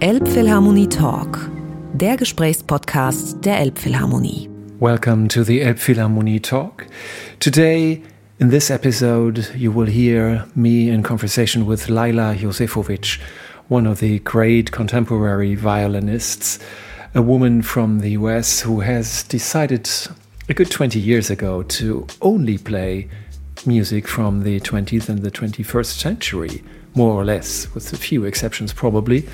Elbphilharmonie Talk, der Gesprächspodcast der Elbphilharmonie. Welcome to the Elbphilharmonie Talk. Today, in this episode, you will hear me in conversation with Leila Josefowicz, one of the great contemporary violinists, a woman from the US who has decided a good 20 years ago to only play music from the 20th and the 21st century, more or less, with a few exceptions probably.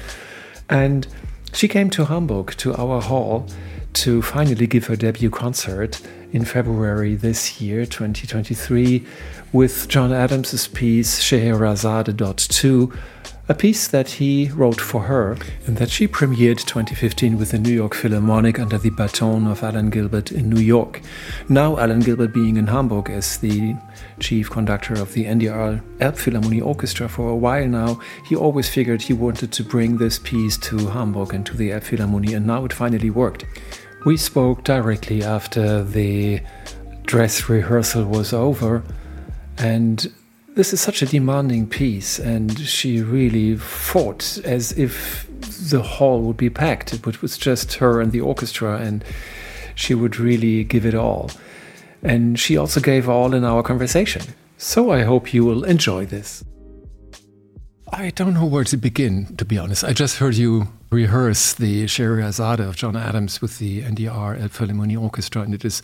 And she came to Hamburg, to our hall, to finally give her debut concert in February this year, 2023, with John Adams' piece Scheherazade Dot 2, a piece that he wrote for her and that she premiered 2015 with the New York Philharmonic under the baton of Alan Gilbert in New York. Now, Alan Gilbert being in Hamburg as the chief conductor of the NDR Elbphilharmonie Orchestra for a while now, he always figured he wanted to bring this piece to Hamburg and to the Elbphilharmonie, and now it finally worked. We spoke directly after the dress rehearsal was over, and this is such a demanding piece, and she really fought as if the hall would be packed. It was just her and the orchestra, and she would really give it all. And she also gave all in our conversation. So I hope you will enjoy this. I don't know where to begin, to be honest. I just heard you rehearse the Scheherazade of John Adams with the NDR Elbphilharmonie Orchestra, and it is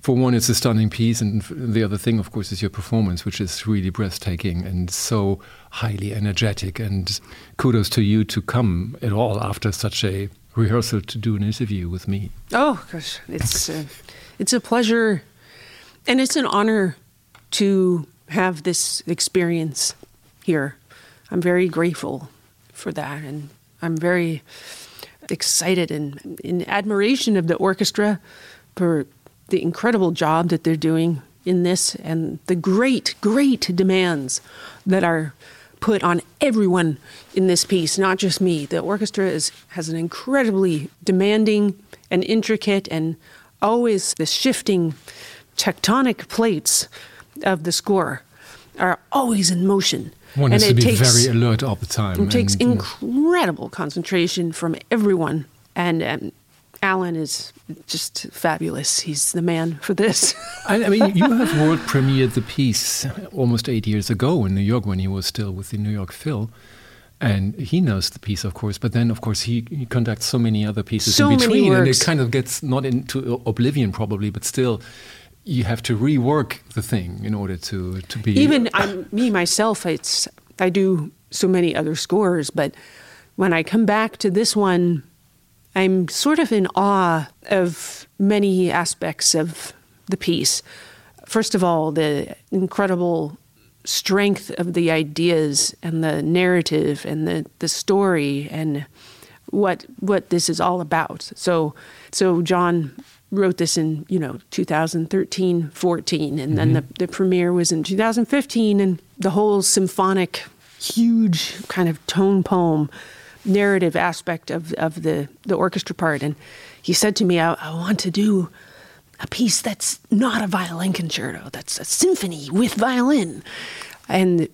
for one, it's a stunning piece, and the other thing, of course, is your performance, which is really breathtaking and so highly energetic. And kudos to you to come at all after such a rehearsal to do an interview with me. Oh gosh, it's uh, it's a pleasure, and it's an honor to have this experience here. I'm very grateful for that, and I'm very excited and in admiration of the orchestra for the incredible job that they're doing in this and the great, great demands that are put on everyone in this piece, not just me. The orchestra is, has an incredibly demanding and intricate and always the shifting tectonic plates of the score are always in motion. One has to be takes, very alert all the time. It takes incredible concentration from everyone. And, and Alan is just fabulous. He's the man for this. I, I, mean, you have world premiered the piece almost eight years ago in New York when he was still with the New York Phil. And he knows the piece, of course, but then, of course, he, he conducts so many other pieces so in between, and it kind of gets not into oblivion, probably, but still, you have to rework the thing in order to to be. Even I'm, me myself, it's I do so many other scores, but when I come back to this one, I'm sort of in awe of many aspects of the piece. First of all, the incredible strength of the ideas and the narrative and the, the story and what what this is all about. So so John wrote this in, you know, 2013, 14 and mm-hmm. then the, the premiere was in 2015 and the whole symphonic huge kind of tone poem narrative aspect of, of the, the orchestra part. And he said to me, I, I want to do a piece that's not a violin concerto, that's a symphony with violin. And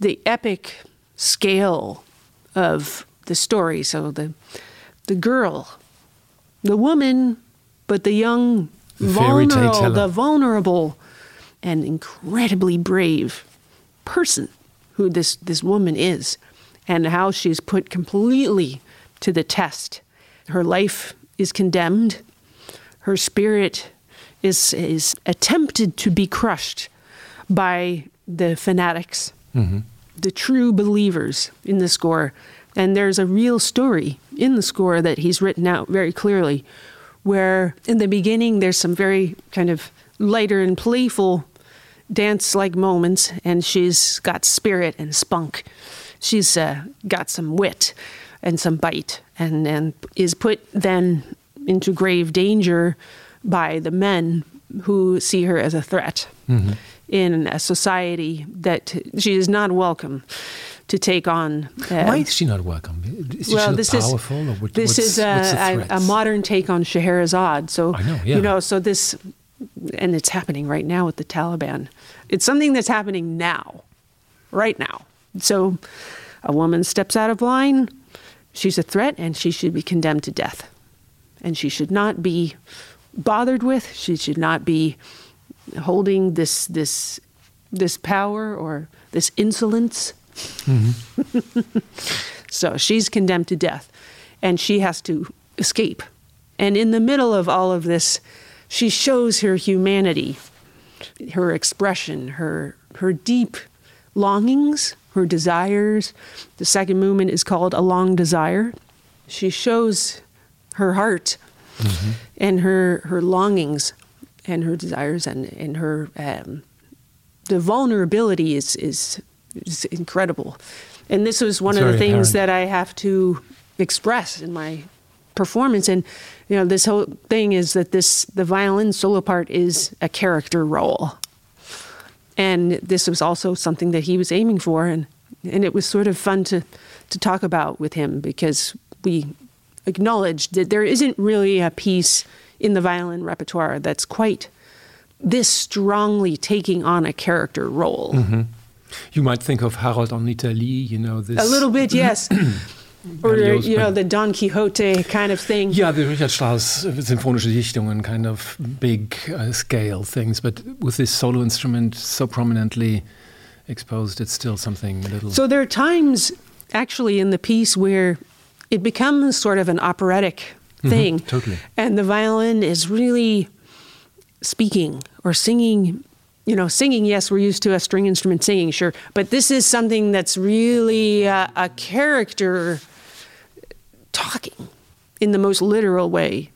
the epic scale of the story. So the the girl, the woman, but the young, vulnerable, the vulnerable, and incredibly brave person who this this woman is and how she's put completely to the test. Her life is condemned. Her spirit is, is attempted to be crushed by the fanatics, mm-hmm. the true believers in the score. And there's a real story in the score that he's written out very clearly, where in the beginning there's some very kind of lighter and playful dance like moments, and she's got spirit and spunk she's uh, got some wit and some bite and, and is put then into grave danger by the men who see her as a threat mm-hmm. in a society that she is not welcome to take on. Uh, Why is she not welcome? Is well, she this powerful? Is, or what, this is a, a, a, modern take on Scheherazade. So, I know, yeah. you know, so this, and it's happening right now with the Taliban. It's something that's happening now, right now. So a woman steps out of line, she's a threat and she should be condemned to death. And she should not be bothered with, she should not be holding this this this power or this insolence. Mm-hmm. so she's condemned to death and she has to escape. And in the middle of all of this, she shows her humanity, her expression, her her deep longings, her desires. The second movement is called A Long Desire. She shows her heart mm-hmm. and her, her longings and her desires and, and her um, the vulnerability is, is, is incredible. And this was one it's of the things apparent. that I have to express in my performance. And you know, this whole thing is that this the violin solo part is a character role and this was also something that he was aiming for and and it was sort of fun to to talk about with him because we acknowledged that there isn't really a piece in the violin repertoire that's quite this strongly taking on a character role. Mm-hmm. You might think of Harold in Italy, you know, this. A little bit, yes. or, you know, the Don Quixote kind of thing. Yeah, the Richard Strauss symphonische Dichtungen, kind of big uh, scale things, but with this solo instrument so prominently exposed, it's still something a little. So there are times actually in the piece where it becomes sort of an operatic thing. totally. And the violin is really speaking or singing. You know, singing, yes, we're used to a string instrument singing, sure. But this is something that's really uh, a character talking in the most literal way,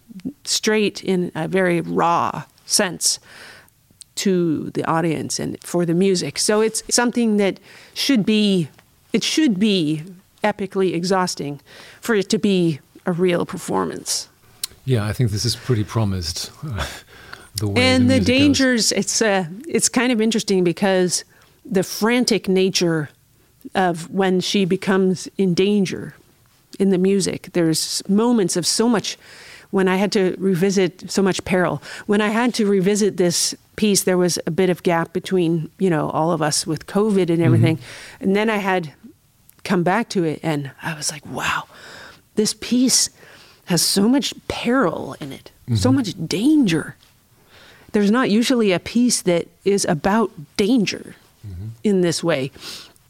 straight in a very raw sense to the audience and for the music. So it's something that should be it should be epically exhausting for it to be a real performance. yeah, I think this is pretty promised. the way and the, the, music goes. dangers it's uh, it's kind of interesting because the frantic nature of when she becomes in danger in the music there's moments of so much when i had to revisit so much peril. When i had to revisit this piece there was a bit of gap between you know all of us with covid and everything. And then i had come back to it and i was like wow this piece has so much peril in it so much danger there's not usually a piece that is about danger mm-hmm. in this way.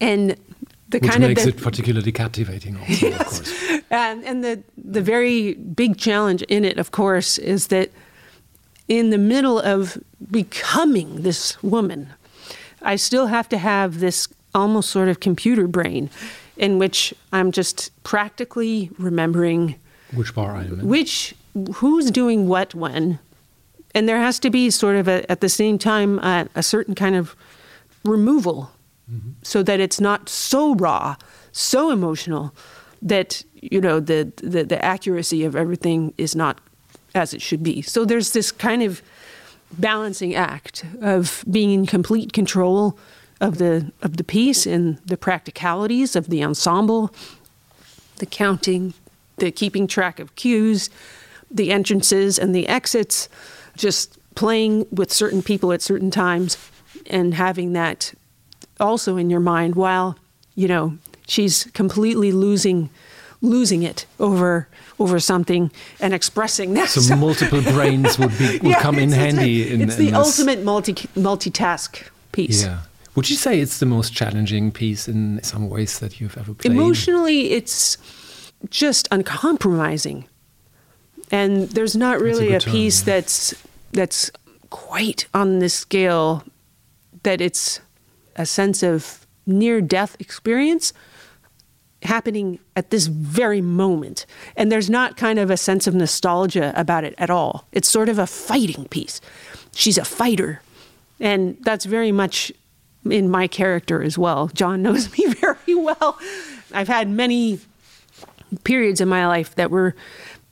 And the kind of Which kind makes of it particularly captivating, also, of course. and, and the the very big challenge in it, of course, is that in the middle of becoming this woman, I still have to have this almost sort of computer brain in which I'm just practically remembering Which bar I am in. which who's doing what when and there has to be sort of a, at the same time uh, a certain kind of removal. So that it's not so raw so emotional that you know the, the the accuracy of everything is not as it should be. So there's this kind of balancing act of being in complete control of the of the piece and the practicalities of the ensemble the counting, the keeping track of cues, the entrances and the exits, just playing with certain people at certain times and having that also in your mind while, you know, she's completely losing losing it over over something and expressing that. So multiple brains would be would Yeah, come in handy. It's, in, it's in the this. ultimate multi multitask piece. Yeah. Would you say it's the most challenging piece in some ways that you've ever played? Emotionally, it's just uncompromising, and there's not That's a really a, good term, piece yeah. that's that's quite on this scale that it's a sense of near death experience happening at this very moment. And there's not kind of a sense of nostalgia about it at all. It's sort of a fighting piece. She's a fighter. And that's very much in my character as well. John knows me very well. I've had many periods in my life that were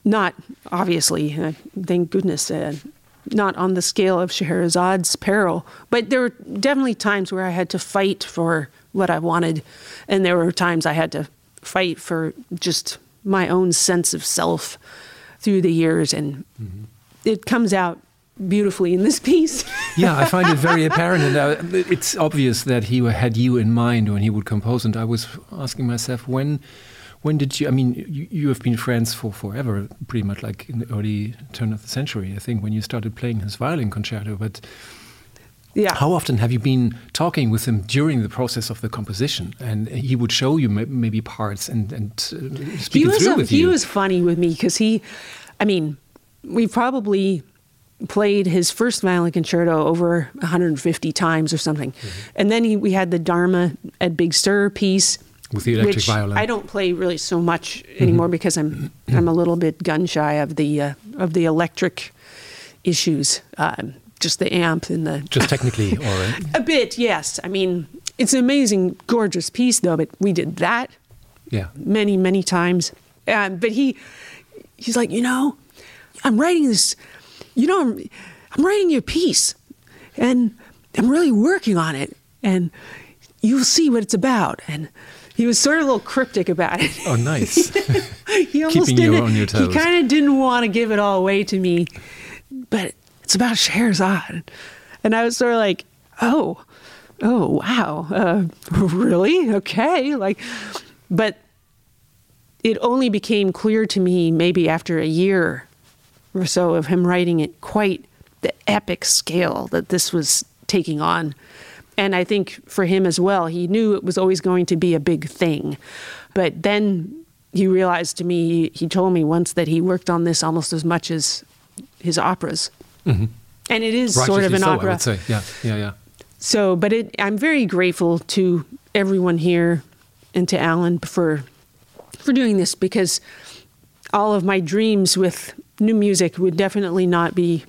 not, obviously, uh, thank goodness, uh, not on the scale of Scheherazade's peril, but there were definitely times where I had to fight for what I wanted, and there were times I had to fight for just my own sense of self through the years, and it comes out beautifully in this piece. yeah, I find it very apparent, and uh, it's obvious that he had you in mind when he would compose. And I was asking myself, when when did you? I mean, you, you have been friends for forever, pretty much like in the early turn of the century, I think, when you started playing his violin concerto. But yeah. How often have you been talking with him during the process of the composition? And he would show you maybe parts and, and uh, speak it through a, with he you. He was funny with me because he, I mean, we probably played his first violin concerto over 150 times or something. Mm-hmm. And then he, we had the Dharma at Big Sur piece. With the electric which violin. I don't play really so much anymore mm-hmm. because I'm I'm a little bit gun shy of the uh, of the electric issues. Um, just the amp and the just technically or a bit yes i mean it's an amazing gorgeous piece though but we did that yeah many many times um, but he he's like you know i'm writing this you know i'm, I'm writing your piece and i'm really working on it and you'll see what it's about and he was sort of a little cryptic about it. Oh, nice. he almost Keeping you on your toes. He kind of didn't want to give it all away to me, but it's about Scheherazade. And I was sort of like, oh, oh, wow, uh, really? Okay. Like, but it only became clear to me maybe after a year or so of him writing it quite the epic scale that this was taking on. And I think for him as well, he knew it was always going to be a big thing. But then he realized to me, he told me once that he worked on this almost as much as his operas. Mm-hmm. And it is sort of an so, opera. I would say. Yeah, yeah, yeah. So, but it, I'm very grateful to everyone here and to Alan for for doing this because all of my dreams with new music would definitely not be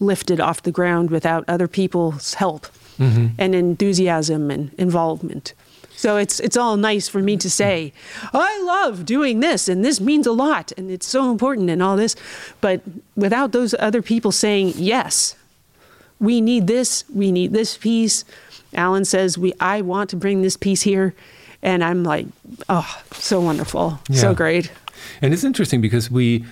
lifted off the ground without other people's help mm-hmm. and enthusiasm and involvement. So it's it's all nice for me to say, I love doing this and this means a lot and it's so important and all this, but without those other people saying yes, we need this, we need this piece. Alan says we I want to bring this piece here and I'm like, oh, so wonderful. Yeah. So great. And it's interesting because we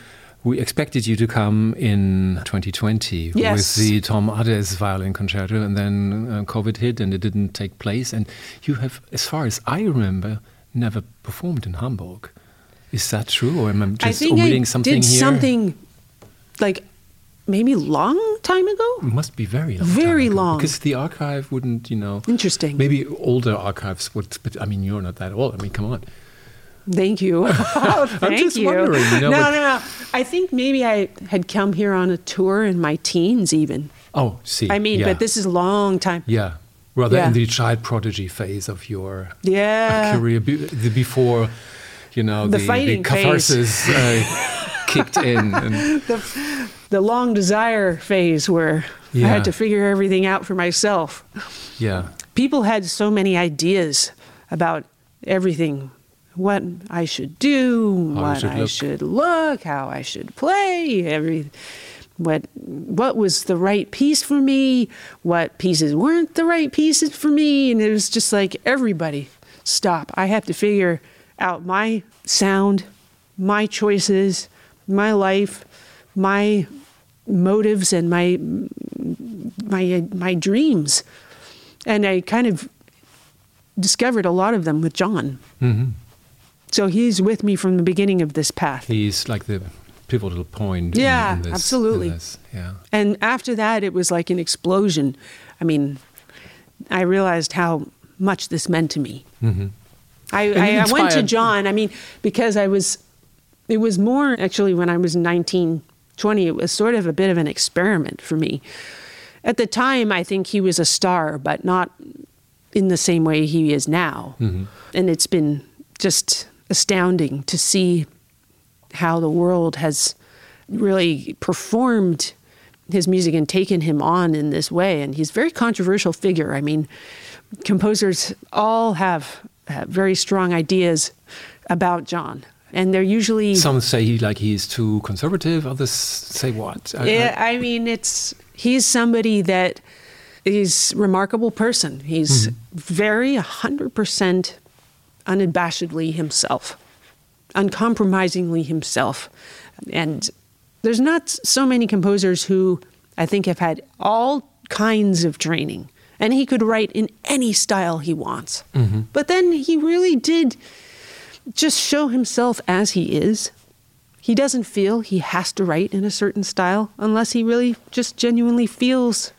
we expected you to come in 2020 yes. with the Tom Adès violin concerto, and then uh, COVID hit and it didn't take place. And you have, as far as I remember, never performed in Hamburg. Is that true, or am I just I think omitting I something did here? Something like maybe long time ago. It must be very long. Very long. Because the archive wouldn't, you know. Interesting. Maybe older archives would, but I mean, you're not that old. I mean, come on. Thank you. Oh, thank I'm just you. wondering. You know, no, no, no. I think maybe I had come here on a tour in my teens, even. Oh, see. I mean, yeah. but this is a long time. Yeah. Rather Yeah. in the child prodigy phase of your Yeah. career, the before, you know, The the, fighting phase. catharsis uh, kicked in. And, The, the long desire phase where I had to figure everything out for myself. yeah. People had so many ideas about everything what I should do, How what should I look. should look, how I should play, every what what was the right piece for me, what pieces weren't the right pieces for me, and it was just like everybody stop. I have to figure out my sound, my choices, my life, my motives and my my my dreams. And I kind of discovered a lot of them with John. hmm So he's with me from the beginning of this path. He's like the pivotal point. in- Yeah, in, this, in absolutely. this, Yeah. And after that, it was like an explosion. I mean, I realized how much this meant to me. hmm I, I, I went to John, I mean, because I was, it was more actually when I was 19, 20, it was sort of a bit of an experiment for me. At the time, I think he was a star, but not in the same way he is now. Mhm. And it's been just astounding to see how the world has really performed his music and taken him on in this way. And he's a very controversial figure. I mean, composers all have, have very strong ideas about John. And they're usually Some say he like he's too conservative. Others say what? I- I- yeah, I mean, it's he's somebody that he's a remarkable person. He's hmm. very hundred percent unabashedly himself, uncompromisingly himself, and there's not so many composers who I think have had all kinds of training, and he could write in any style he wants. Mm-hmm. But then he really did just show himself as he is. He doesn't feel he has to write in a certain style unless he really just genuinely feels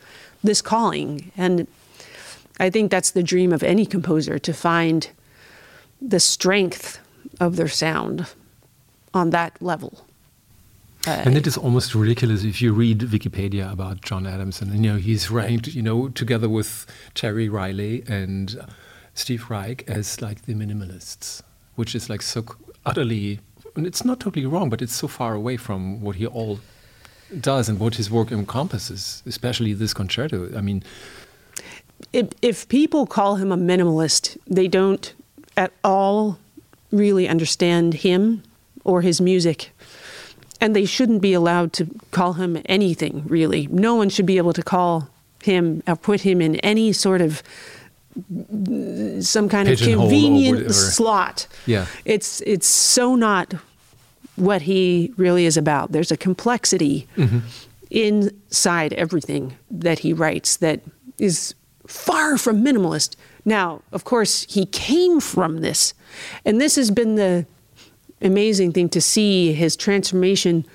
this calling. And I think that's the dream of any composer to find the strength of their sound on that level. Uh, and it is almost ridiculous if you read Wikipedia about John Adamson. And, you know, he's ranked, you know, together with Terry Riley and Steve Reich as like the minimalists, which is like so utterly, and it's not totally wrong, but it's so far away from what he all does and what his work encompasses, especially this concerto. I mean, if, if people call him a minimalist, they don't at all really understand him or his music. And they shouldn't be allowed to call him anything, really. No one should be able to call him or put him in any sort of some kind of convenient slot. Yeah. It's it's so not what he really is about. There's a complexity mm-hmm. inside everything that he writes that is far from minimalist. Now, of course, he came from this. And this has been the amazing thing to see his transformation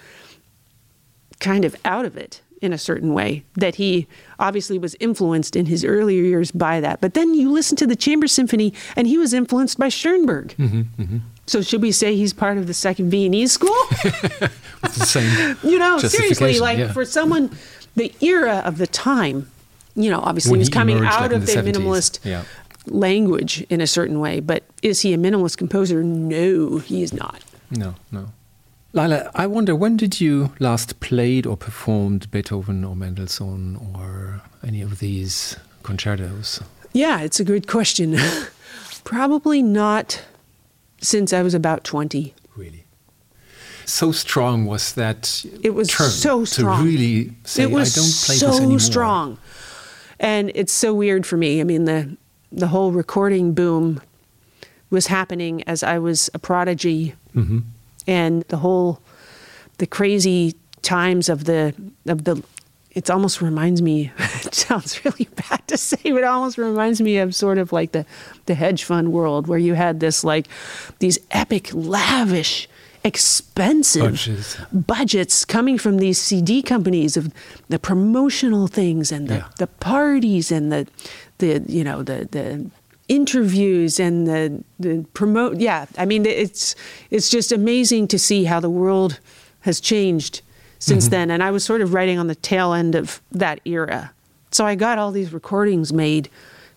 kind of out of it in a certain way that he obviously was influenced in his earlier years by that but then you listen to the chamber symphony and he was influenced by schoenberg mm-hmm, mm-hmm. so should we say he's part of the second viennese school the same you know seriously like yeah. for someone the era of the time you know obviously when he was coming out like of the, the minimalist yeah. language in a certain way but is he a minimalist composer no he is not no no Leila, I wonder when did you last played or performed Beethoven or Mendelssohn or any of these concertos? Yeah, it's a good question. Probably not since I was about 20. Really? So strong was that it was so strong. to really say it was I don't play so this anymore. strong. And it's so weird for me. I mean the the whole recording boom was happening as I was a prodigy. Mm-hmm and the whole the crazy times of the of the it almost reminds me it sounds really bad to say but it almost reminds me of sort of like the the hedge fund world where you had this like these epic lavish expensive budgets. budgets coming from these CD companies of the promotional things and the, yeah. the parties and the the you know the the interviews and the, the promote yeah i mean it's it's just amazing to see how the world has changed since mm-hmm. then and i was sort of writing on the tail end of that era so i got all these recordings made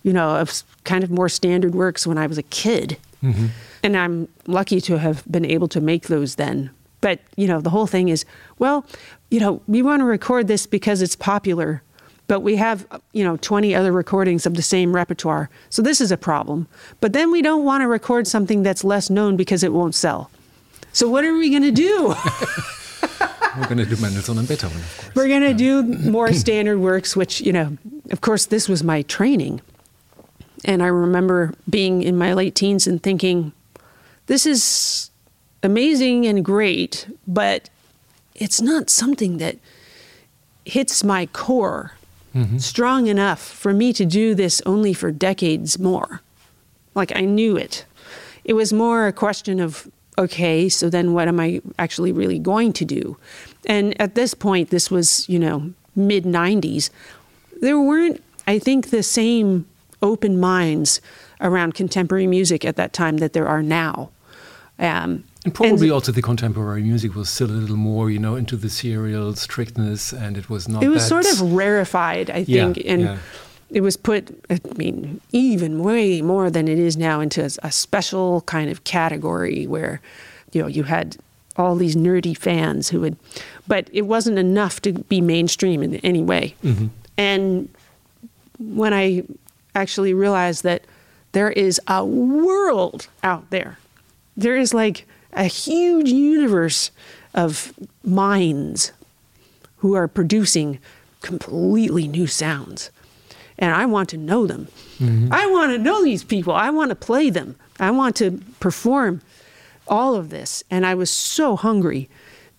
you know of kind of more standard works when i was a kid mm-hmm. And i'm lucky to have been able to make those then. But you know the whole thing is well you know we want to record this because it's popular but we have you know 20 other recordings of the same repertoire. So this is a problem. But then we don't want to record something that's less known because it won't sell. So what are we going to do? We're going to do mendelssohn and beethoven of course. We're going to yeah. do more standard works which you know of course this was my training. And i remember being in my late teens and thinking this is amazing and great but it's not something that hits my core mm-hmm. strong enough for me to do this only for decades more. Like I knew it. It was more a question of, okay, so then what am I actually really going to do? And at this point, this was, you know, mid 90s, there weren't, I think, the same open minds around contemporary music at that time that there are now. Um, and probably and also the contemporary music was still a little more, you know, into the serial strictness, and it was not. It was sort of rarefied, I think, yeah, and yeah. it was put. I mean, even way more than it is now into a special kind of category where, you know, you had all these nerdy fans who would, but it wasn't enough to be mainstream in any way. Mm-hmm. And when I actually realized that there is a world out there, there is like a huge universe of minds who are producing completely new sounds. And I want to know them. Mm-hmm. I want to know these people. I want to play them. I want to perform all of this. And I was so hungry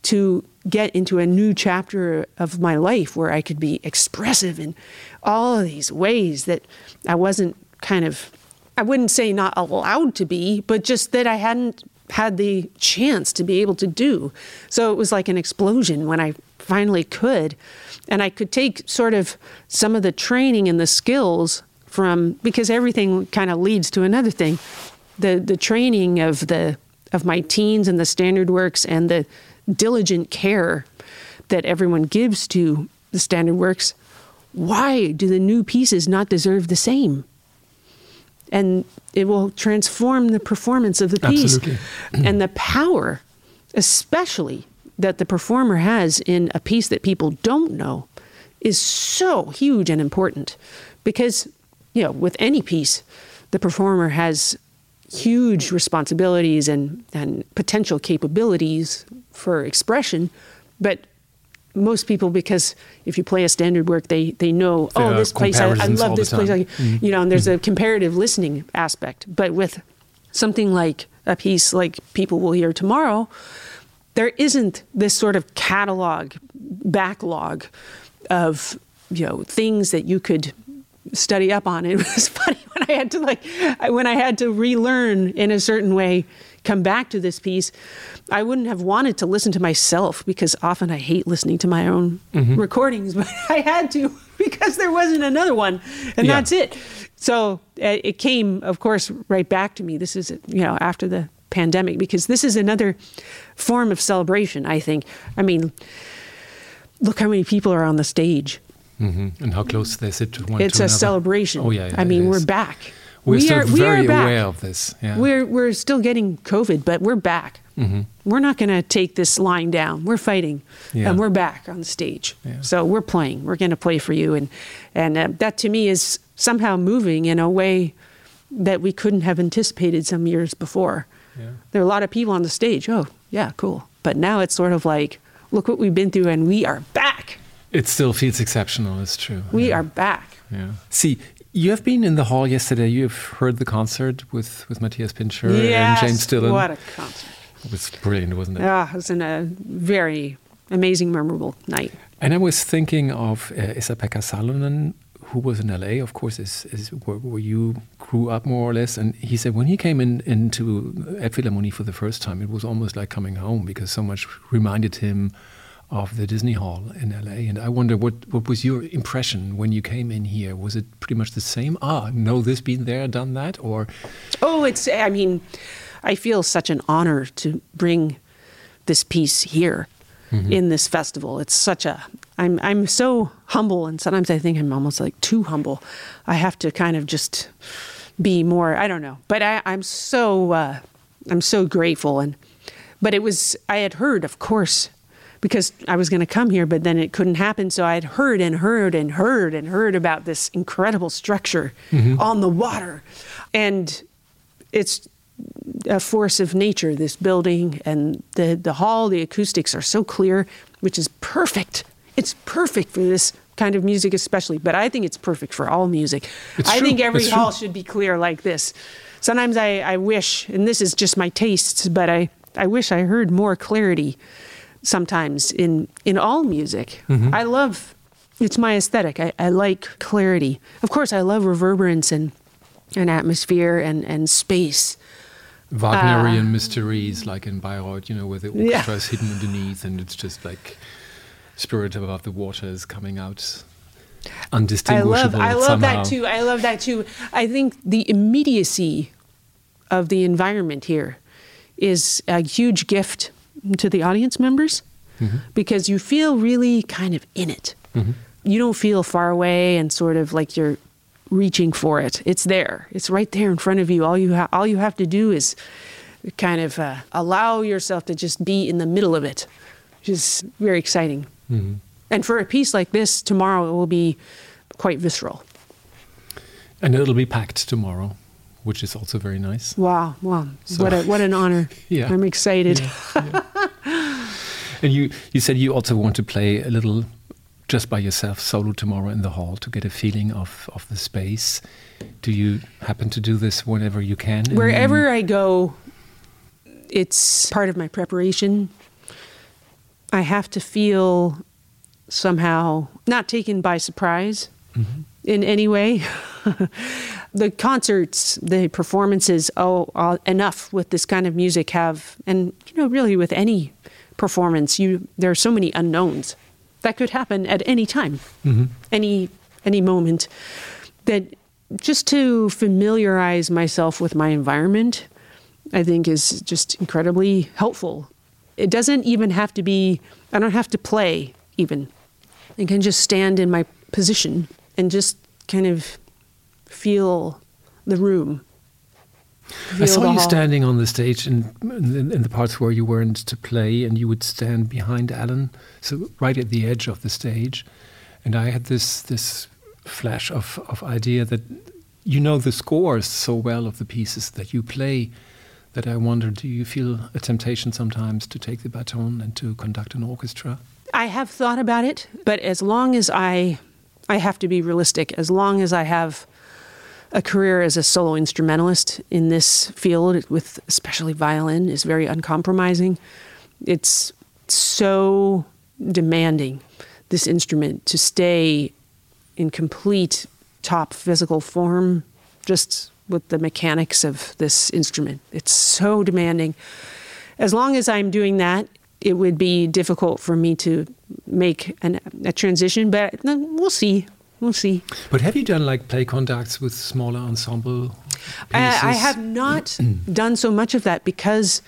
to get into a new chapter of my life where I could be expressive in all of these ways that I wasn't kind of, I wouldn't say not allowed to be, but just that I hadn't had the chance to be able to do. So it was like an explosion when I finally could. And I could take sort of some of the training and the skills from because everything kind of leads to another thing. The the training of the of my teens and the standard works and the diligent care that everyone gives to the standard works, why do the new pieces not deserve the same? And it will transform the performance of the piece Absolutely. and the power, especially that the performer has in a piece that people don't know, is so huge and important. Because, you know, with any piece, the performer has huge responsibilities and, and potential capabilities for expression, but most people because if you play a standard work they they know There oh this place I, I love this place. I, you know and there's a comparative listening aspect. But with something like a piece like people will hear tomorrow there isn't this sort of catalog backlog of you know things that you could study up on. It was funny when i had to like when i had to relearn in a certain way come back to this piece i wouldn't have wanted to listen to myself because often i hate listening to my own recordings but i had to because there wasn't another one and Yeah. that's it. So uh, it came of course right back to me. This is you know after the pandemic because this is another form of celebration i think. I mean look how many people are on the stage. Hmm And how close they sit to one it's to a another. celebration. Oh yeah, yeah i mean we're back We're we still are, we very are back. aware of this. Yeah. we're we're still getting covid but we're back Mhm. we're not going to take this line down we're fighting Yeah. and we're back on the stage Yeah. so we're playing we're going to play for you and and uh, that to me is somehow moving in a way that we couldn't have anticipated some years before Yeah. there are a lot of people on the stage oh yeah cool but now it's sort of like look what we've been through and we are back It still feels exceptional. It's true. we yeah. are back Yeah. See, you have been in the hall yesterday. You have heard the concert with with Matthias Pintscher and James Dillon. what a concert It was brilliant, wasn't it? Ah, it was in a very amazing, memorable night. And I was thinking of uh, Esa-Pekka Salonen, who was in LA, of course, is, is where, where you grew up more or less. And he said when he came in into Elbphilharmonie for the first time, it was almost like coming home because so much reminded him of the Disney Hall in LA. And I wonder what, what was your impression when you came in here? Was it pretty much the same? Ah, know this, been there, done that? Or Oh, it's, I mean, I feel such an honor to bring this piece here in this festival. It's such a, I'm, I'm so humble, and sometimes I think I'm almost like too humble. I have to kind of just be more, I don't know. But I, I'm so, uh, I'm so grateful. And, but it was, I had heard, of course, because I was going to come here, but then it couldn't happen. So I had heard and heard and heard and heard about this incredible structure mm-hmm. on the water. And it's a force of nature, this building and the, the hall, the acoustics are so clear, which is perfect. It's perfect for this kind of music, especially, but I think it's perfect for all music. It's I true. think every It's hall true. should be clear like this. Sometimes I, I wish, and this is just my tastes, but I, I wish I heard more clarity sometimes in, in all music. Mm-hmm. I love, it's my aesthetic. I, I like clarity. Of course, I love reverberance and, and atmosphere and, and space. Wagnerian mysteries like in Bayreuth, you know, where the orchestra is hidden underneath and it's just like spirit above the waters coming out undistinguishable. I love I love somehow. that too. I love that too. I think the immediacy of the environment here is a huge gift to the audience members Mm-hmm. because you feel really kind of in it. You don't feel far away and sort of like you're reaching for it. It's there. It's right there in front of you. All you ha- all you have to do is kind of uh, allow yourself to just be in the middle of it, which is very exciting. Mhm. And for a piece like this, tomorrow it will be quite visceral. And it'll be packed tomorrow, which is also very nice. Wow, wow. So- what, a, what an honor. Yeah. I'm excited. And you, you said you also want to play a little just by yourself solo tomorrow in the hall to get a feeling of, of the space. Do you happen to do this whenever you can? Wherever I go, it's part of my preparation. I have to feel somehow not taken by surprise Mm-hmm. in any way. the concerts, the performances, oh, uh, enough with this kind of music have, and you know, really with any performance, you there are so many unknowns that could happen at any time, mm-hmm. any any moment. That just to familiarize myself with my environment, I think is just incredibly helpful. It doesn't even have to be. I don't have to play even. I can just stand in my position and just kind of feel the room. Feel I saw you standing on the stage in, in, in, the parts where you weren't to play, and you would stand behind Alan, so right at the edge of the stage. And I had this this flash of, of idea that you know the scores so well of the pieces that you play that I wonder do you feel a temptation sometimes to take the baton and to conduct an orchestra? I have thought about it, but as long as I I have to be realistic, as long as I have a career as a solo instrumentalist in this field with especially violin is very uncompromising. It's so demanding this instrument to stay in complete top physical form just with the mechanics of this instrument. It's so demanding. As long as I'm doing that, it would be difficult for me to make an, a transition, but we'll see we'll see. But have you done like play conducts with smaller ensemble? I, I have not done so much of that because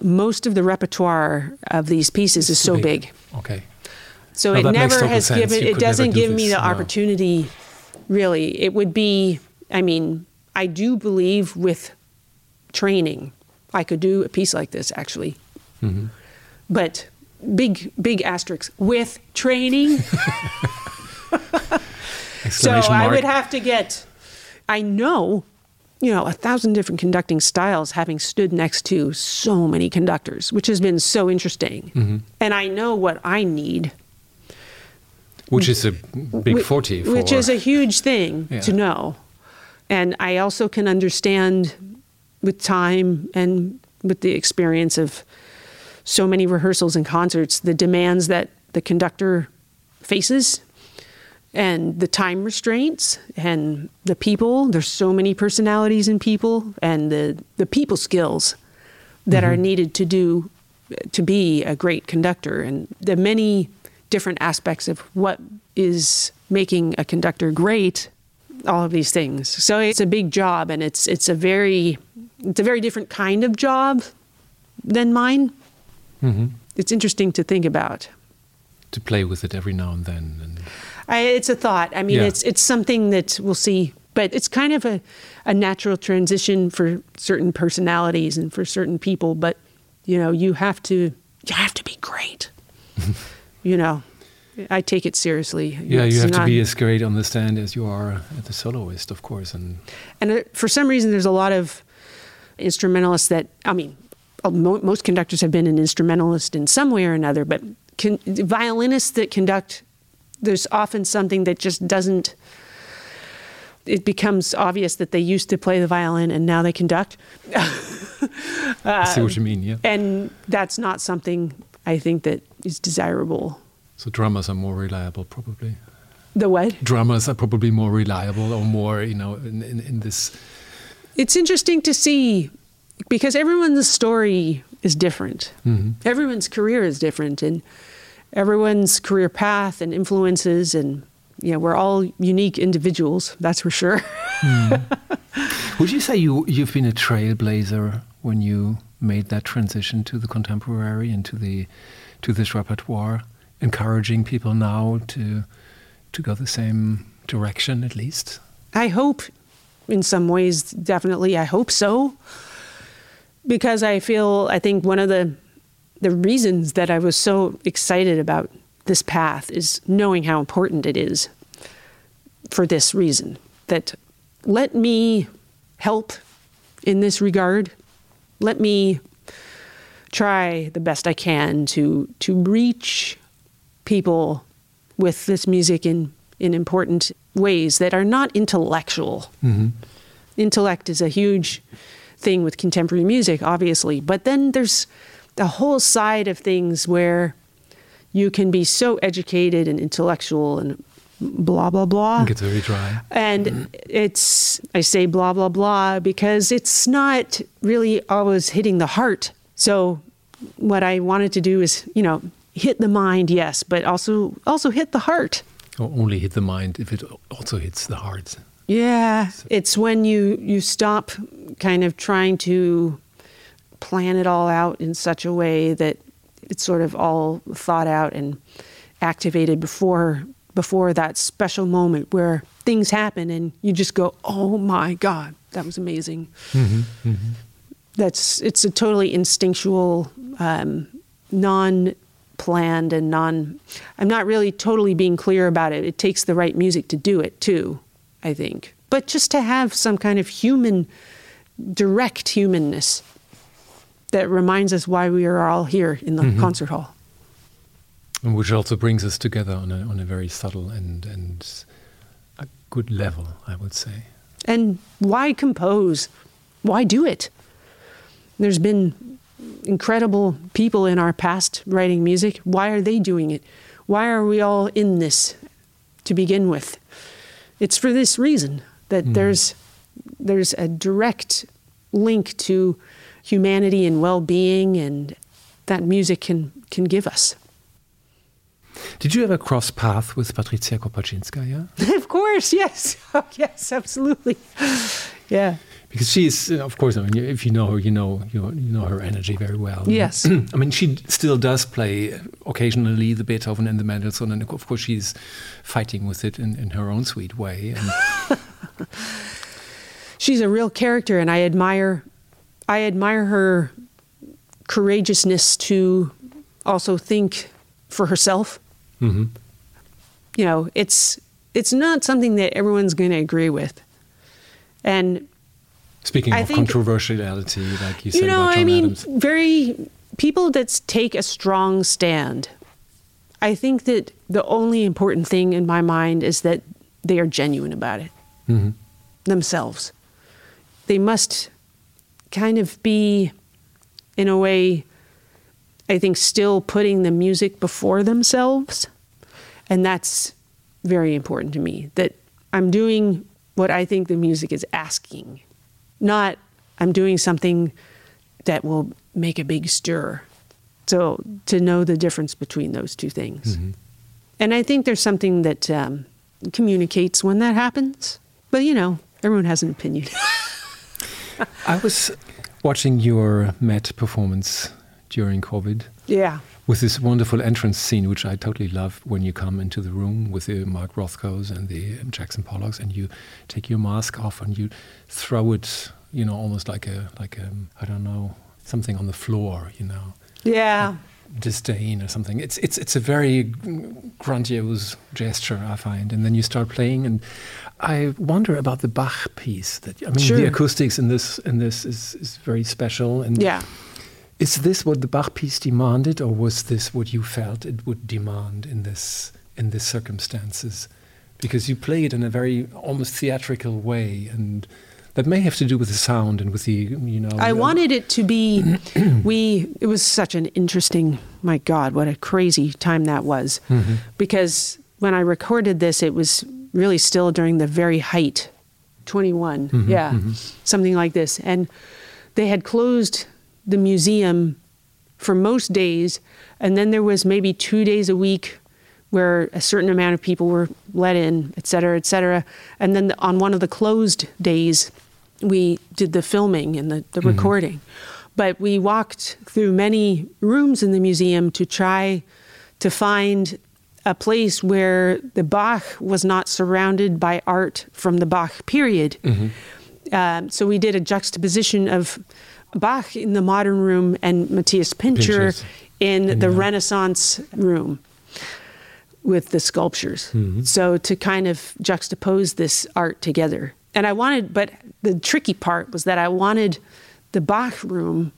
most of the repertoire of these pieces is so big. big. Okay. So well, it never has sense. given. You it doesn't do give this. me the no. opportunity. Really, it would be. I mean, I do believe with training, I could do a piece like this actually. Mm-hmm. But big, big asterisks with training. so I would have to get, I know, you know, a thousand different conducting styles having stood next to so many conductors, which has been so interesting. Mm-hmm. And I know what I need. Which is a big 40 for, Which is a huge thing yeah. to know. And I also can understand with time and with the experience of so many rehearsals and concerts the demands that the conductor faces and the time restraints and the people. There's so many personalities in people and the the people skills that mm-hmm. are needed to do to be a great conductor. And the many different aspects of what is making a conductor great all of these things. So it's a big job and it's it's a very it's a very different kind of job than mine. Mm-hmm. it's interesting to think about. To play with it every now and then and I, it's a thought. I mean, yeah. it's it's something that we'll see, but it's kind of a, a natural transition for certain personalities and for certain people. But you know, you have to you have to be great. you know, I take it seriously. Yeah, it's you have not, to be as great on the stand as you are at the soloist, of course. And and uh, for some reason, there's a lot of instrumentalists that I mean, uh, most conductors have been an instrumentalist in some way or another, but can, violinists that conduct there's often something that just doesn't it becomes obvious that they used to play the violin and now they conduct. uh, I see what you mean, yeah. And that's not something I think that is desirable. So drummers are more reliable, probably. The what? Drummers are probably more reliable or more, you know, in, in, in this. It's interesting to see because everyone's story is different. Mm-hmm. Everyone's career is different. And everyone's career path and influences and you know, we're all unique individuals, that's for sure. mm. Would you say you you've been a trailblazer when you made that transition to the contemporary and to the to this repertoire, encouraging people now to to go the same direction at least? I hope in some ways definitely I hope so. Because I feel I think one of the the reasons that I was so excited about this path is knowing how important it is for this reason that let me help in this regard. Let me try the best I can to to reach people with this music in in important ways that are not intellectual. Mm-hmm. Intellect is a huge thing with contemporary music, obviously, but then there's the whole side of things where you can be so educated and intellectual and blah blah blah. It gets very dry. And it's I say blah blah blah because it's not really always hitting the heart. So what I wanted to do is, you know, hit the mind, yes, but also also hit the heart. Or only hit the mind if it also hits the heart. Yeah, it's when you you stop kind of trying to plan it all out in such a way that it's sort of all thought out and activated before before that special moment where things happen and you just go, "Oh my god, that was amazing." Mm-hmm, mm-hmm. That's it's a totally instinctual, um, non-planned and non. I'm not really totally being clear about it. It takes the right music to do it too, I think. But just to have some kind of human, direct humanness that reminds us why we are all here in the Mhm. concert hall. And which also brings us together on a, on a very subtle and, and a good level, I would say. And why compose? Why do it? There's been incredible people in our past writing music. Why are they doing it? Why are we all in this to begin with? It's for this reason that there's there's a direct link to humanity and well-being and that music can can give us. Did you ever cross path with Patricia Kopatchinskaja? Yeah, of course, yes. Oh, yes, absolutely. Yeah. Because she's, uh, of course, I mean, if you know her, you know you, you know her energy very well. Yes. I mean, she still does play occasionally the Beethoven and the Mendelssohn, and of course, she's fighting with it in, in her own sweet way. And she's a real character and I admire I admire her courageousness to also think for herself. Mhm. You know, it's it's not something that everyone's going to agree with. And speaking I of think- controversiality, like you said you know, John I mean, Adams, very people that take a strong stand. I think that the only important thing in my mind is that they are genuine about it. Mhm. themselves. They must kind of be, in a way, I think, still putting the music before themselves. And that's very important to me that I'm doing what I think the music is asking, not I'm doing something that will make a big stir. So to know the difference between those two things. And I think there's something that um, communicates when that happens. But you know, everyone has an opinion. I was watching your Met performance during COVID yeah. with this wonderful entrance scene, which I totally love when you come into the room with the Mark Rothkos and the um, Jackson Pollocks, and you take your mask off and you throw it, you know, almost like a like a I don't know something on the floor, you know, Yeah. disdain or something. It's it's it's a very grandiose gesture, I find. And then you start playing, and I wonder about the Bach piece. That I mean, Sure. the acoustics in this in this is is very special. And Yeah. is this what the Bach piece demanded, or was this what you felt it would demand in this in these circumstances? Because you play it in a very almost theatrical way, and that may have to do with the sound and with the you know. I wanted it to be we it was such an interesting my god, what a crazy time that was. Mhm. Because when I recorded this it was really still during the very height 21. Mhm, yeah. mhm. Something like this. And they had closed the museum for most days and then there was maybe 2 days a week where a certain amount of people were let in, et cetera, et cetera. And then on one of the closed days, we did the filming and the, the recording. But we walked through many rooms in the museum to try to find a place where the Bach was not surrounded by art from the Bach period. Um, so we did a juxtaposition of Bach in the modern room and Matthias Pintscher Pintscher's in the Renaissance room with the sculptures. Mhm. So to kind of juxtapose this art together. And I wanted, but the tricky part was that I wanted the Bach room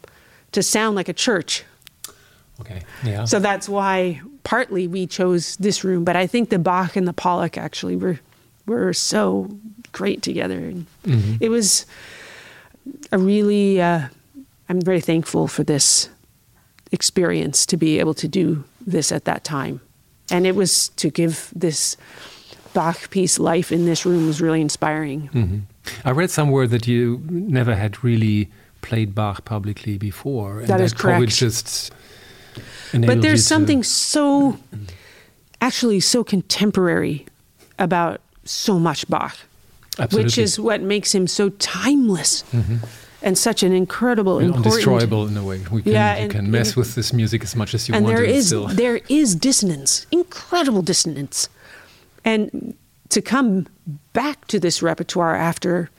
to sound like a church. Okay. Yeah. So that's why partly we chose this room. But I think the Bach and the Pollock actually were were so great together. And Mhm. it was a really, uh, I'm very thankful for this experience to be able to do this at that time. And it was to give this Bach piece, Life in This Room, was really inspiring. Mm-hmm. I read somewhere that you never had really played Bach publicly before. And that is correct. just but there's something so, actually, so contemporary about so much Bach, Absolutely. which is what makes him so timeless. Mm-hmm and such an incredible, and important, undestroyable in a way. We can, yeah, and, you can mess and, with this music as much as you and want. And there is still. there is dissonance, incredible dissonance, and to come back to this repertoire after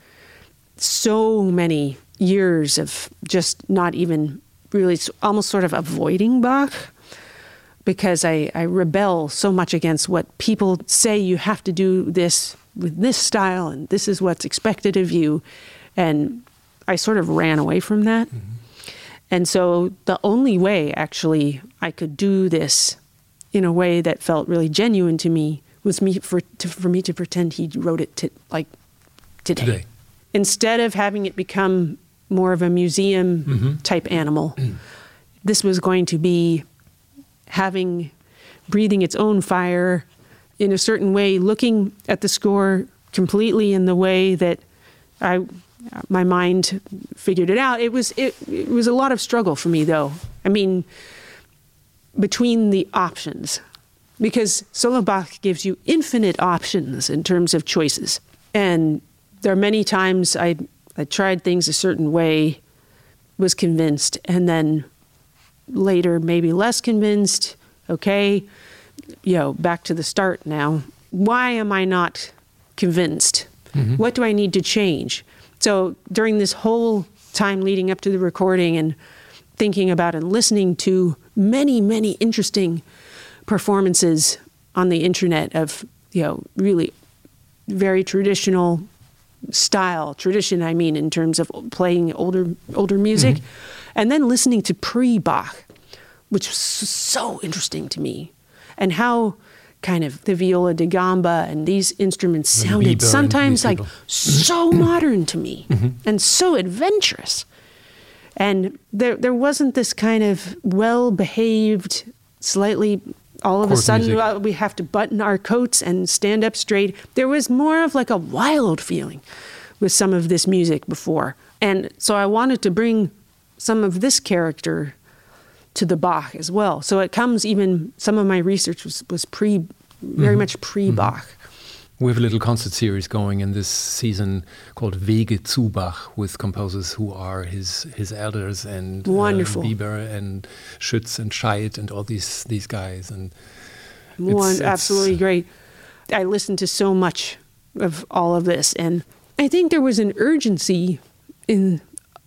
so many years of just not even really almost sort of avoiding Bach because I, I rebel so much against what people say you have to do this with this style and this is what's expected of you. And I sort of ran away from that. Mm-hmm. And so the only way actually I could do this in a way that felt really genuine to me was me for to, for me to pretend he wrote it to like today. today. Instead of having it become more of a museum mm-hmm. type animal. Mm. This was going to be having, breathing its own fire in a certain way, looking at the score completely in the way that I, my mind figured it out. It was, it, it was a lot of struggle for me though. I mean, between the options, because solo Bach gives you infinite options in terms of choices. And there are many times I I tried things a certain way, was convinced, and then later maybe less convinced. Okay, you know, back to the start now. Why am I not convinced? Mm-hmm. What do I need to change? So during this whole time leading up to the recording and thinking about and listening to many, many interesting performances on the internet of, you know, really very traditional style tradition i mean in terms of playing older older music mm-hmm. and then listening to pre-bach which was so interesting to me and how kind of the viola da gamba and these instruments sounded sometimes like so modern to me mm-hmm. and so adventurous and there there wasn't this kind of well behaved slightly all of a sudden uh, we have to button our coats and stand up straight. There was more of like a wild feeling with some of this music before. And so I wanted to bring some of this character to the Bach as well. So it comes even some of my research was, was pre very mm-hmm. much pre Bach. Mm-hmm. We have a little concert series going in this season called Wege zu Bach with composers who are his his elders and uh, Wonderful. Uh, Biber and Schütz and Scheidt and all these these guys and One, it's, absolutely great. I listened to so much of all of this and I think there was an urgency in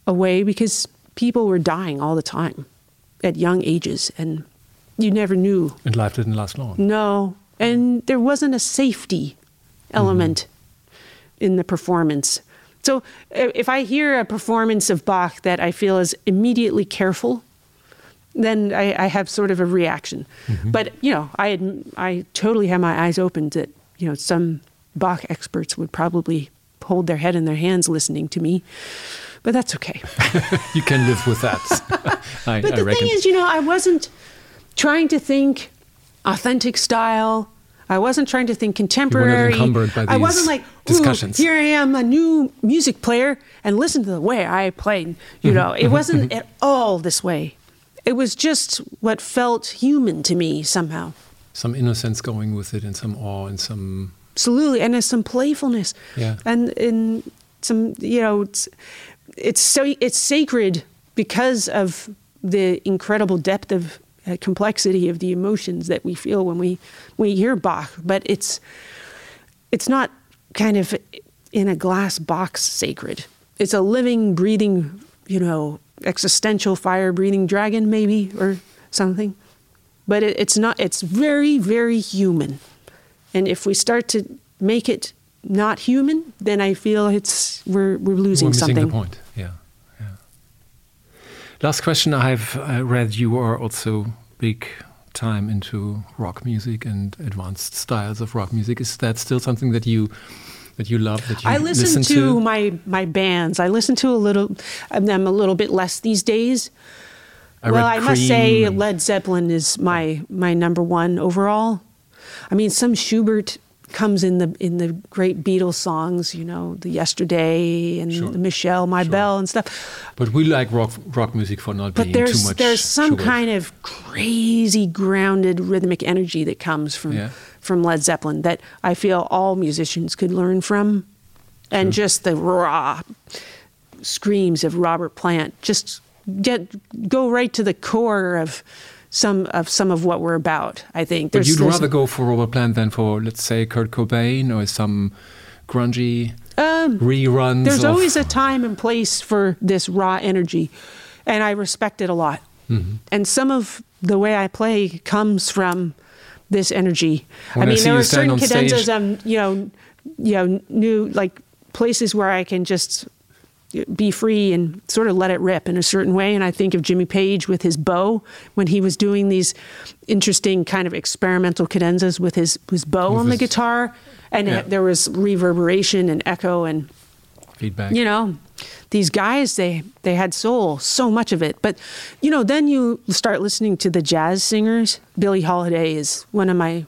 a way because people were dying all the time at young ages and you never knew. And life didn't last long. No. And there wasn't a safety element mm-hmm. in the performance. So if I hear a performance of Bach that I feel is immediately careful, then I, I have sort of a reaction. Mm-hmm. But you know, I had, I totally have my eyes open that you know some Bach experts would probably hold their head in their hands listening to me, but that's okay. you can live with that. I, but the thing is, you know, I wasn't trying to think authentic style I wasn't trying to think contemporary. I wasn't like, discussions. here I am, a new music player, and listen to the way I played. You mm-hmm. know, it wasn't at all this way. It was just what felt human to me somehow. Some innocence going with it, and some awe, and some absolutely, and there's some playfulness. Yeah, and in some, you know, it's, it's so it's sacred because of the incredible depth of uh, complexity of the emotions that we feel when we we hear Bach, but it's it's not kind of in a glass box sacred. It's a living, breathing, you know, existential fire-breathing dragon, maybe or something. But it, it's not. It's very, very human. And if we start to make it not human, then I feel it's we're we're losing we're something. the point. Last question. I've uh, read you are also big time into rock music and advanced styles of rock music. Is that still something that you that you love? That you I listen, listen to, to, my my bands. I listen to a little of them a little bit less these days. I well, I must say Led Zeppelin is my my number one overall. I mean, some Schubert comes in the in the great Beatles songs, you know, the Yesterday and Sure. the Michelle, My Sure. Bell and stuff. But we like rock rock music for not But being there's too much. there's some sugar. kind of crazy grounded rhythmic energy that comes from Yeah. from Led Zeppelin that I feel all musicians could learn from, and just the raw screams of Robert Plant just get go right to the core of some of some of what we're about. I think. But you'd there's- rather go for Robert Plant than for, let's say, Kurt Cobain or some grungy Um, reruns. There's of, always a time and place for this raw energy, and I respect it a lot. Mm-hmm. And some of the way I play comes from this energy. When I I mean, see there are certain cadenzas, um, you know, you know, new like places where I can just be free and sort of let it rip in a certain way. And I think of Jimmy Page with his bow when he was doing these interesting kind of experimental cadenzas with his his bow With on the guitar, and Yeah. it- there was reverberation and echo and feedback. you know these guys they they had soul so much of it but you know then you start listening to the jazz singers billie holiday is one of my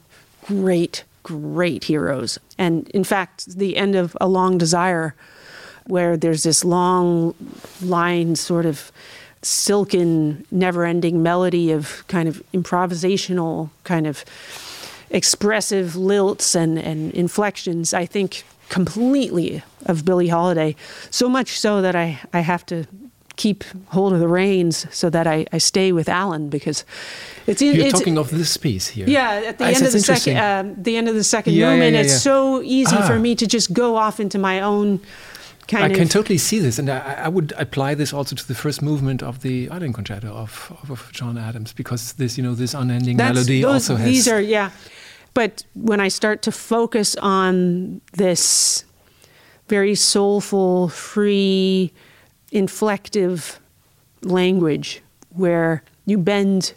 great great heroes and in fact the end of a long desire where there's this long line sort of silken never-ending melody of kind of improvisational kind of expressive lilts and, and inflections, I think completely of Billie Holiday. So much so that I, I have to keep hold of the reins so that I, I stay with Alan because it's You're it's, talking of this piece here. yeah, at the Ah, end of the second, um, the end of the second Yeah, yeah, movement, yeah, it's so easy Ah. for me to just go off into my own kind I of. can totally see this, and I, I would apply this also to the first movement of the Arden Concerto of, of, of John Adams, because this, you know, this unending That's- melody those- also has. These are yeah, but when I start to focus on this very soulful, free, inflective language where you bend.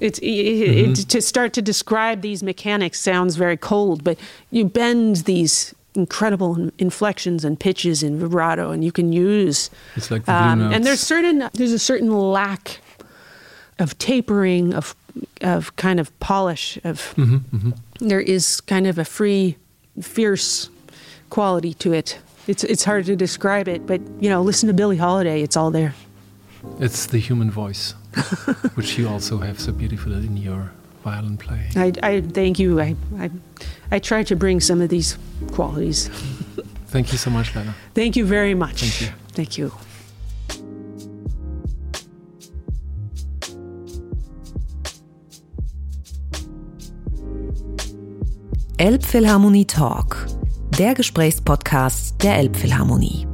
It's it, Mm-hmm. it, to start to describe these mechanics sounds very cold, but you bend these incredible inflections and pitches and vibrato, and you can use. It's like the blue Um, notes. and there's certain there's a certain lack of tapering of of kind of polish of Mm-hmm, there is kind of a free fierce quality to it it's it's hard to describe it but you know listen to Billie Holiday it's all there It's the human voice, which you also have so beautifully in your violin playing. I, I thank you I, I I try to bring some of these qualities Thank you so much, Lena. thank you very much Thank you. thank you Elbphilharmonie Talk, der Gesprächspodcast der Elbphilharmonie.